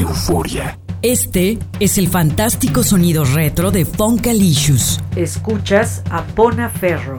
Euforia. Este es el fantástico sonido retro de Funkalicious. Escuchas a Pona Ferro.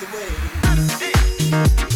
The be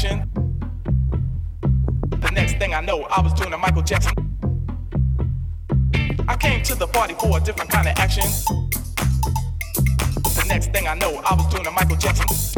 The next thing I know, I was doing a Michael Jackson. I came to the party for a different kind of action. The next thing I know, I was doing a Michael Jackson.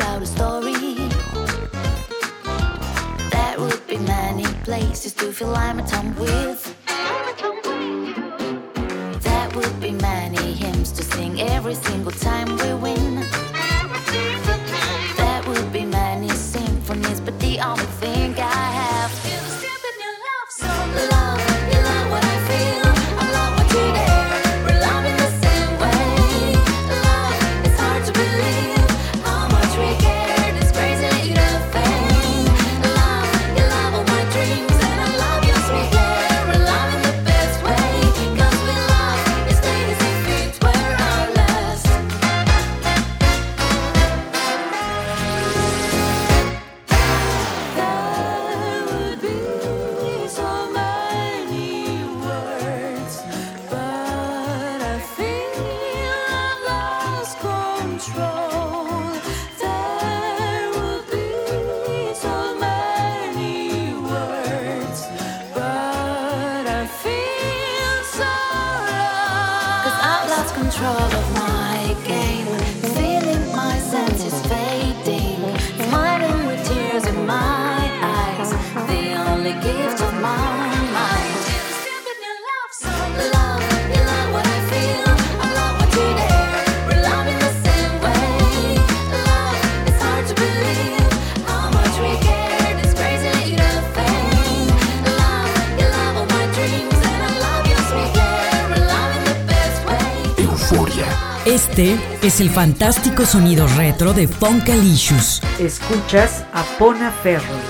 out a story. There would be many places to fill I'm tongue with. There would be many hymns to sing every single time we win. el fantástico sonido retro de Funkal Issues. Escuchas a Pona Ferro.